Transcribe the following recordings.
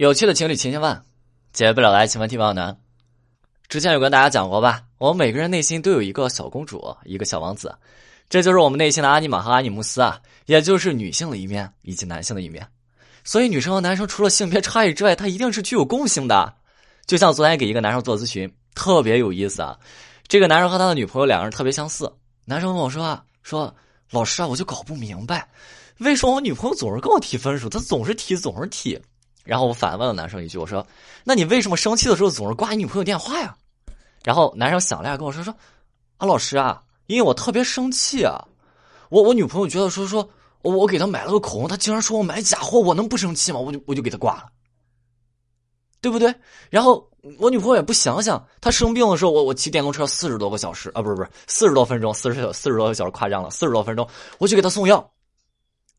有趣的情侣千千万，解决不了的爱情问题万难。之前有跟大家讲过吧，我们每个人内心都有一个小公主，一个小王子，这就是我们内心的阿尼玛和阿尼姆斯啊，也就是女性的一面以及男性的一面。所以女生和男生除了性别差异之外，它一定是具有共性的。就像昨天给一个男生做咨询，特别有意思啊。这个男生和他的女朋友两个人特别相似。男生问我说：“啊说老师啊，我就搞不明白，为什么我女朋友总是跟我提分手，她总是提，总是提。”然后我反问了男生一句：“我说，那你为什么生气的时候总是挂你女朋友电话呀？”然后男生想了下跟我说：“说啊，老师啊，因为我特别生气啊，我我女朋友觉得说说我我给她买了个口红，她竟然说我买假货，我能不生气吗？我就我就给她挂了，对不对？然后我女朋友也不想想，她生病的时候，我我骑电动车四十多个小时啊，不是不是四十多分钟，四十四十多个小时夸张了，四十多分钟，我去给她送药，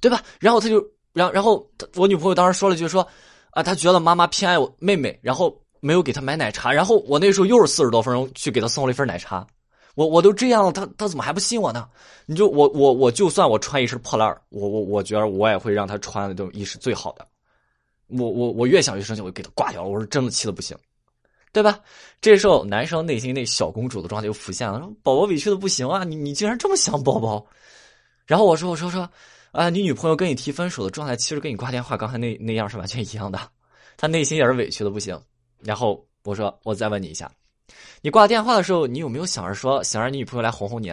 对吧？然后她就。”然后然后，我女朋友当时说了句说，啊，她觉得妈妈偏爱我妹妹，然后没有给她买奶茶。然后我那时候又是四十多分钟去给她送了一份奶茶。我我都这样了，她她怎么还不信我呢？你就我我我就算我穿一身破烂我我我觉得我也会让她穿的都衣是最好的。我我我越想越生气，我就给她挂掉了。我是真的气的不行，对吧？这时候男生内心那小公主的状态又浮现了，说宝宝委屈的不行啊，你你竟然这么想宝宝。然后我说我说说。啊，你女朋友跟你提分手的状态，其实跟你挂电话刚才那那样是完全一样的，她内心也是委屈的不行。然后我说，我再问你一下，你挂电话的时候，你有没有想着说想让你女朋友来哄哄你，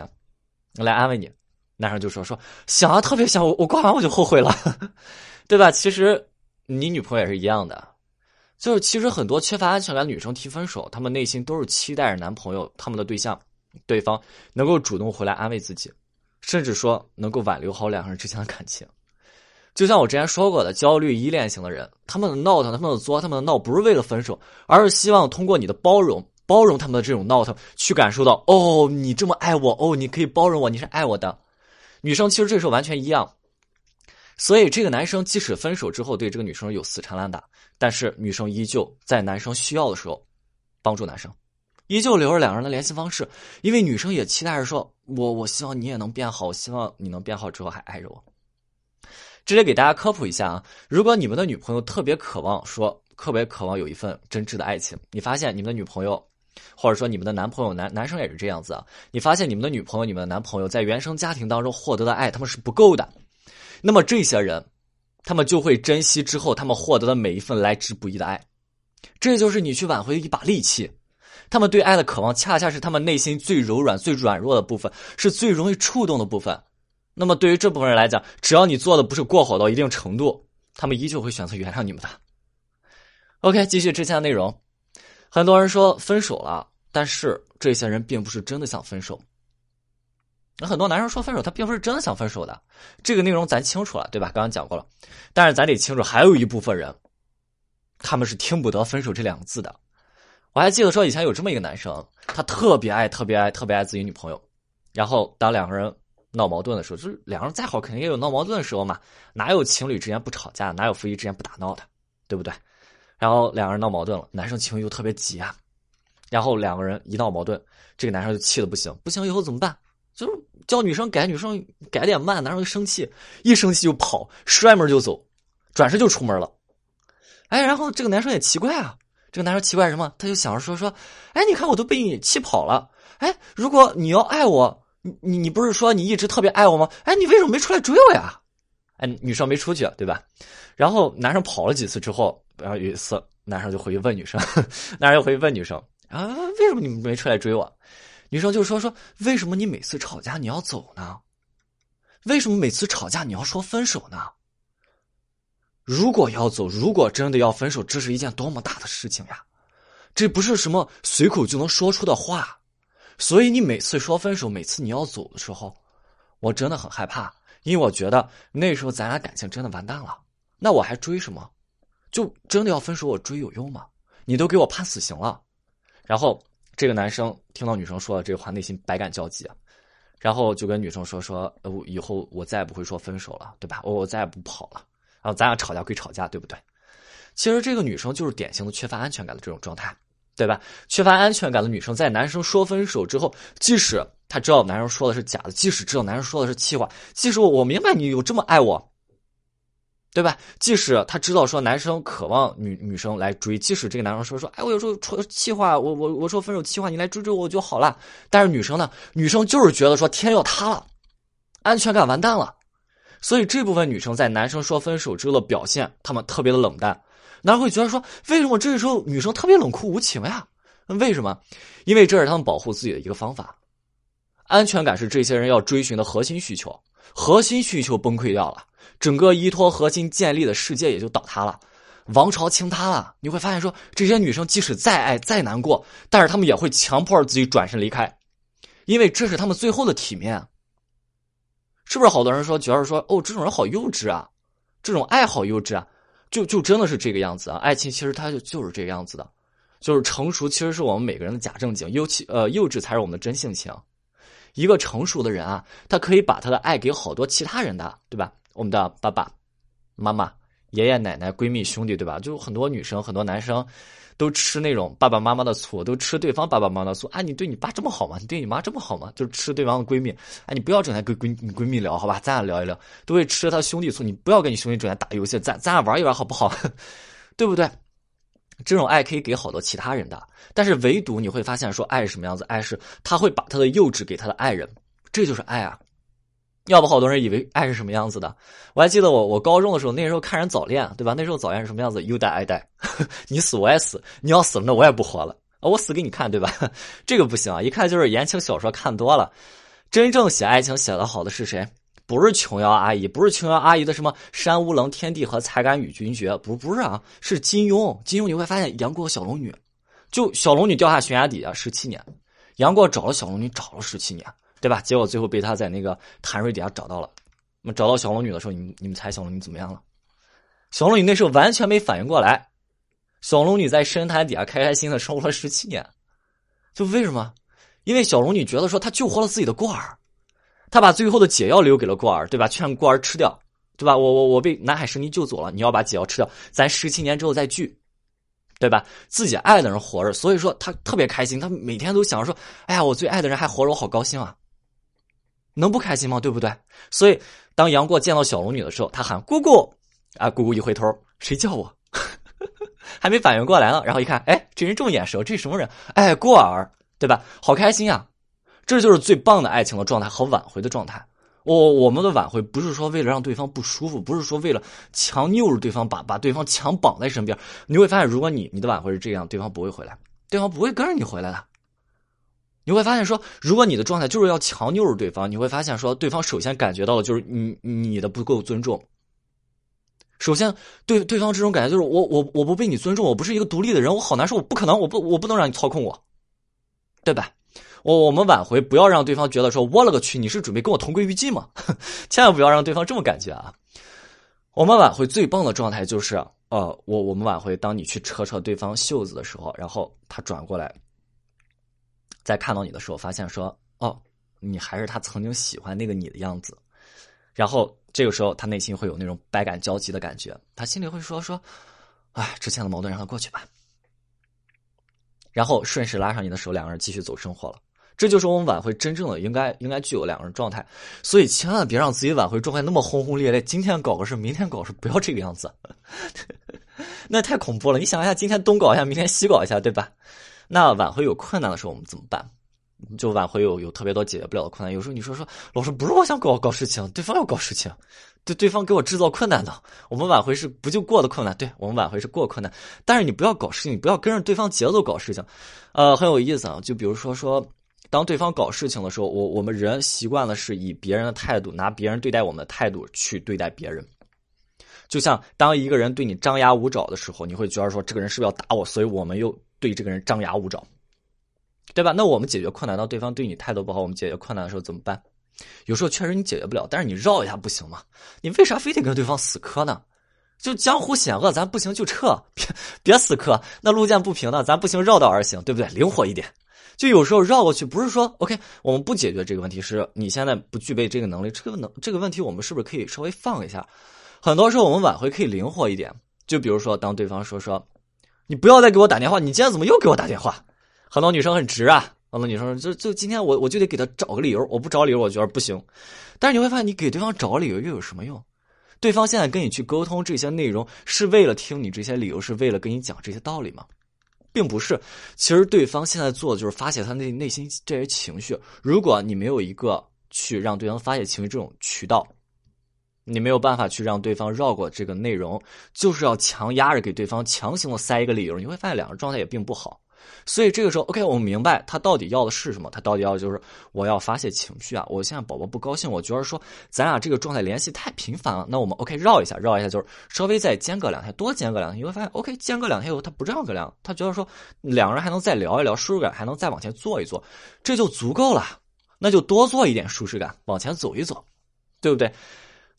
来安慰你？男生就说说想啊，特别想。我我挂完我就后悔了，对吧？其实你女朋友也是一样的，就是其实很多缺乏安全感的女生提分手，她们内心都是期待着男朋友、他们的对象、对方能够主动回来安慰自己。甚至说能够挽留好两个人之间的感情，就像我之前说过的，焦虑依恋型的人，他们的闹腾，他们的作，他们的闹，不是为了分手，而是希望通过你的包容，包容他们的这种闹腾，去感受到，哦，你这么爱我，哦，你可以包容我，你是爱我的。女生其实这时候完全一样，所以这个男生即使分手之后对这个女生有死缠烂打，但是女生依旧在男生需要的时候帮助男生。依旧留着两个人的联系方式，因为女生也期待着说：“我我希望你也能变好，我希望你能变好之后还爱着我。”这里给大家科普一下啊，如果你们的女朋友特别渴望说，特别渴望有一份真挚的爱情，你发现你们的女朋友，或者说你们的男朋友，男男生也是这样子啊，你发现你们的女朋友、你们的男朋友在原生家庭当中获得的爱他们是不够的，那么这些人，他们就会珍惜之后他们获得的每一份来之不易的爱，这就是你去挽回的一把利器。他们对爱的渴望，恰恰是他们内心最柔软、最软弱的部分，是最容易触动的部分。那么，对于这部分人来讲，只要你做的不是过火到一定程度，他们依旧会选择原谅你们的。OK，继续之前的内容。很多人说分手了，但是这些人并不是真的想分手。那很多男生说分手，他并不是真的想分手的。这个内容咱清楚了，对吧？刚刚讲过了。但是咱得清楚，还有一部分人，他们是听不得分手这两个字的。我还记得说以前有这么一个男生，他特别爱、特别爱、特别爱自己女朋友。然后当两个人闹矛盾的时候，就是两个人再好，肯定也有闹矛盾的时候嘛。哪有情侣之间不吵架？哪有夫妻之间不打闹的？对不对？然后两个人闹矛盾了，男生情绪又特别急啊。然后两个人一闹矛盾，这个男生就气的不行，不行以后怎么办？就是叫女生改，女生改点慢，男生就生气，一生气就跑，摔门就走，转身就出门了。哎，然后这个男生也奇怪啊。这个男生奇怪什么？他就想着说说，哎，你看我都被你气跑了。哎，如果你要爱我，你你不是说你一直特别爱我吗？哎，你为什么没出来追我呀？哎，女生没出去，对吧？然后男生跑了几次之后，然后有一次男生就回去问女生，男生就回去问女生啊，为什么你们没出来追我？女生就说说，为什么你每次吵架你要走呢？为什么每次吵架你要说分手呢？如果要走，如果真的要分手，这是一件多么大的事情呀！这不是什么随口就能说出的话，所以你每次说分手，每次你要走的时候，我真的很害怕，因为我觉得那时候咱俩感情真的完蛋了。那我还追什么？就真的要分手，我追有用吗？你都给我判死刑了。然后这个男生听到女生说了这话，内心百感交集，然后就跟女生说说，呃，以后我再也不会说分手了，对吧？我我再也不跑了。然后咱俩吵架归吵架，对不对？其实这个女生就是典型的缺乏安全感的这种状态，对吧？缺乏安全感的女生，在男生说分手之后，即使她知道男生说的是假的，即使知道男生说的是气话，即使我我明白你有这么爱我，对吧？即使他知道说男生渴望女女生来追，即使这个男生说说，哎，我有时候说气话，我我我说分手气话，你来追追我就好了。但是女生呢，女生就是觉得说天要塌了，安全感完蛋了。所以这部分女生在男生说分手之后的表现，她们特别的冷淡。男人会觉得说，为什么这个时候女生特别冷酷无情呀？为什么？因为这是他们保护自己的一个方法。安全感是这些人要追寻的核心需求，核心需求崩溃掉了，整个依托核心建立的世界也就倒塌了，王朝倾塌了。你会发现说，这些女生即使再爱再难过，但是她们也会强迫自己转身离开，因为这是他们最后的体面。是不是好多人说觉得说，哦，这种人好幼稚啊，这种爱好幼稚啊？就就真的是这个样子啊！爱情其实它就就是这个样子的，就是成熟其实是我们每个人的假正经，尤其呃幼稚才是我们的真性情。一个成熟的人啊，他可以把他的爱给好多其他人的，对吧？我们的爸爸妈妈、爷爷奶奶、闺蜜、兄弟，对吧？就很多女生、很多男生。都吃那种爸爸妈妈的醋，都吃对方爸爸妈妈的醋。啊，你对你爸这么好吗？你对你妈这么好吗？就是吃对方的闺蜜。哎，你不要整天跟闺你闺蜜聊，好吧？咱俩聊一聊。都会吃他兄弟醋，你不要跟你兄弟整天打游戏，咱咱俩玩一玩好不好？对不对？这种爱可以给好多其他人的，但是唯独你会发现，说爱是什么样子？爱是他会把他的幼稚给他的爱人，这就是爱啊。要不好多人以为爱是什么样子的？我还记得我我高中的时候，那时候看人早恋，对吧？那时候早恋是什么样子？优待爱戴，你死我也死，你要死了那我也不活了啊！我死给你看，对吧？这个不行啊！一看就是言情小说看多了。真正写爱情写的好的是谁？不是琼瑶阿姨，不是琼瑶阿姨的什么山无棱天地和才敢与君绝，不不是啊，是金庸。金庸你会发现杨过和小龙女，就小龙女掉下悬崖底下十七年，杨过找了小龙女找了十七年。对吧？结果最后被他在那个潭水底下找到了。那么找到小龙女的时候，你你们猜小龙女怎么样了？小龙女那时候完全没反应过来。小龙女在深潭底下开开心心的生活了十七年，就为什么？因为小龙女觉得说她救活了自己的过儿，她把最后的解药留给了过儿，对吧？劝过儿吃掉，对吧？我我我被南海神尼救走了，你要把解药吃掉，咱十七年之后再聚，对吧？自己爱的人活着，所以说她特别开心，她每天都想着说：哎呀，我最爱的人还活着，我好高兴啊！能不开心吗？对不对？所以当杨过见到小龙女的时候，他喊姑姑，啊，姑姑一回头，谁叫我？还没反应过来呢。然后一看，哎，这人这么眼熟，这是什么人？哎，过儿，对吧？好开心呀！这就是最棒的爱情的状态和挽回的状态。我我们的挽回不是说为了让对方不舒服，不是说为了强拗着对方，把把对方强绑在身边。你会发现，如果你你的挽回是这样，对方不会回来，对方不会跟着你回来的。你会发现，说如果你的状态就是要强扭着对方，你会发现，说对方首先感觉到的就是你你的不够尊重。首先，对对方这种感觉就是我我我不被你尊重，我不是一个独立的人，我好难受，我不可能，我不我不能让你操控我，对吧？我我们挽回不要让对方觉得说我勒个去，你是准备跟我同归于尽吗？千万不要让对方这么感觉啊！我们挽回最棒的状态就是，呃，我我们挽回，当你去扯扯对方袖子的时候，然后他转过来。在看到你的时候，发现说：“哦，你还是他曾经喜欢那个你的样子。”然后这个时候，他内心会有那种百感交集的感觉，他心里会说：“说，哎，之前的矛盾让他过去吧。”然后顺势拉上你的手，两个人继续走生活了。这就是我们挽回真正的应该应该具有两个人状态。所以千万别让自己挽回状态那么轰轰烈烈，今天搞个事，明天搞事，不要这个样子，那太恐怖了。你想一下，今天东搞一下，明天西搞一下，对吧？那挽回有困难的时候，我们怎么办？就挽回有有特别多解决不了的困难。有时候你说说，老师不是我想搞搞事情，对方要搞事情，对对方给我制造困难的。我们挽回是不就过的困难？对我们挽回是过困难，但是你不要搞事情，你不要跟着对方节奏搞事情。呃，很有意思啊。就比如说说，当对方搞事情的时候，我我们人习惯的是以别人的态度，拿别人对待我们的态度去对待别人。就像当一个人对你张牙舞爪的时候，你会觉得说，这个人是不是要打我？所以我们又。对这个人张牙舞爪，对吧？那我们解决困难，当对方对你态度不好，我们解决困难的时候怎么办？有时候确实你解决不了，但是你绕一下不行吗？你为啥非得跟对方死磕呢？就江湖险恶，咱不行就撤，别别死磕。那路见不平的，咱不行绕道而行，对不对？灵活一点。就有时候绕过去，不是说 OK，我们不解决这个问题，是你现在不具备这个能力，这个能这个问题，我们是不是可以稍微放一下？很多时候我们挽回可以灵活一点，就比如说当对方说说。你不要再给我打电话！你今天怎么又给我打电话？很多女生很直啊，很多女生就就今天我我就得给他找个理由，我不找理由我觉得不行。但是你会发现，你给对方找个理由又有什么用？对方现在跟你去沟通这些内容，是为了听你这些理由，是为了跟你讲这些道理吗？并不是。其实对方现在做的就是发泄他内内心这些情绪。如果你没有一个去让对方发泄情绪这种渠道，你没有办法去让对方绕过这个内容，就是要强压着给对方强行的塞一个理由，你会发现两个状态也并不好。所以这个时候，OK，我明白他到底要的是什么。他到底要就是我要发泄情绪啊！我现在宝宝不高兴，我觉得说咱俩这个状态联系太频繁了。那我们 OK 绕一下，绕一下就是稍微再间隔两天，多间隔两天，你会发现 OK 间隔两天以后他不这样个量，他觉得说两个人还能再聊一聊，舒适感还能再往前做一做，这就足够了。那就多做一点舒适感，往前走一走，对不对？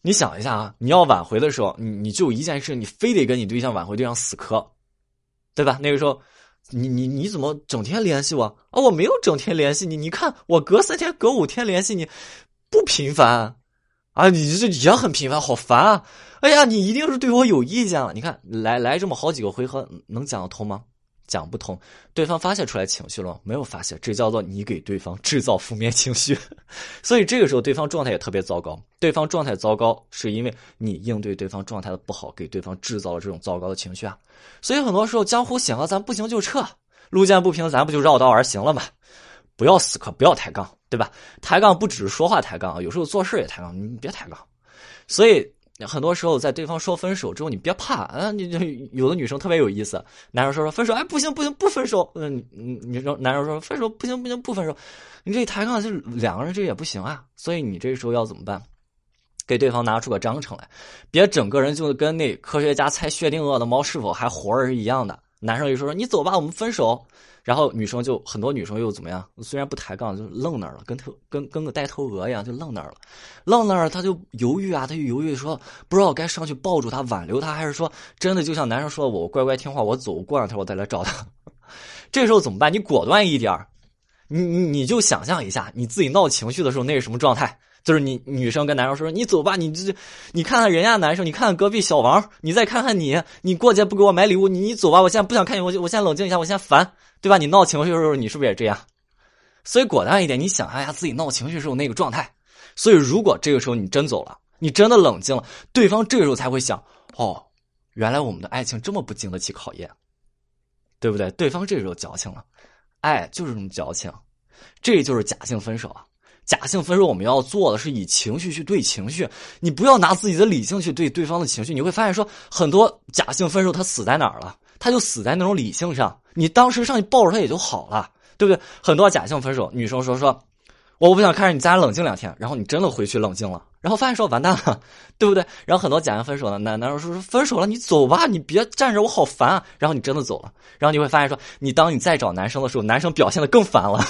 你想一下啊，你要挽回的时候，你你就一件事，你非得跟你对象挽回对象死磕，对吧？那个时候。你你你怎么整天联系我啊？我没有整天联系你，你看我隔三天隔五天联系你，不频繁啊？你这也很频繁，好烦啊！哎呀，你一定是对我有意见了。你看来来这么好几个回合，能讲得通吗？讲不通，对方发泄出来情绪了没有发泄？这叫做你给对方制造负面情绪，所以这个时候对方状态也特别糟糕。对方状态糟糕，是因为你应对对方状态的不好，给对方制造了这种糟糕的情绪啊。所以很多时候江湖险恶，咱不行就撤，路见不平咱不就绕道而行了吗？不要死磕，不要抬杠，对吧？抬杠不只是说话抬杠啊，有时候做事也抬杠，你别抬杠。所以。很多时候，在对方说分手之后，你别怕啊！你就有的女生特别有意思，男生说说分手，哎，不行不行，不分手。嗯，女生男生说分手不行不行，不分手。你这一抬杠，就两个人这也不行啊。所以你这时候要怎么办？给对方拿出个章程来，别整个人就跟那科学家猜薛定谔的猫是否还活着是一样的。男生就说你走吧，我们分手。然后女生就很多女生又怎么样？虽然不抬杠，就愣那儿了，跟头跟跟个呆头鹅一样，就愣那儿了。愣那儿，他就犹豫啊，他就犹豫说，不知道该上去抱住他挽留他，还是说真的就像男生说的，我乖乖听话，我走，过两天我再来找他。这时候怎么办？你果断一点你你你就想象一下，你自己闹情绪的时候那是什么状态？就是你女生跟男生说：“你走吧，你这你看看人家男生，你看看隔壁小王，你再看看你，你过节不给我买礼物，你你走吧，我现在不想看你，我我先冷静一下，我现在烦，对吧？你闹情绪的时候，你是不是也这样？所以果断一点，你想象一下自己闹情绪时候那个状态。所以如果这个时候你真走了，你真的冷静了，对方这个时候才会想：哦，原来我们的爱情这么不经得起考验，对不对？对方这时候矫情了，爱就是这么矫情，这就是假性分手啊。”假性分手，我们要做的是以情绪去对情绪，你不要拿自己的理性去对对方的情绪。你会发现，说很多假性分手，他死在哪儿了？他就死在那种理性上。你当时上去抱着他也就好了，对不对？很多假性分手，女生说说，我不想看着你，咱俩冷静两天。然后你真的回去冷静了，然后发现说完蛋了，对不对？然后很多假性分手的男男生说说分手了，你走吧，你别站着，我好烦啊。然后你真的走了，然后你会发现说，你当你再找男生的时候，男生表现的更烦了。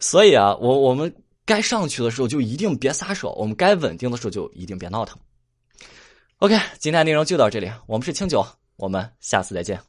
所以啊，我我们该上去的时候就一定别撒手，我们该稳定的时候就一定别闹腾。OK，今天内容就到这里，我们是清酒，我们下次再见。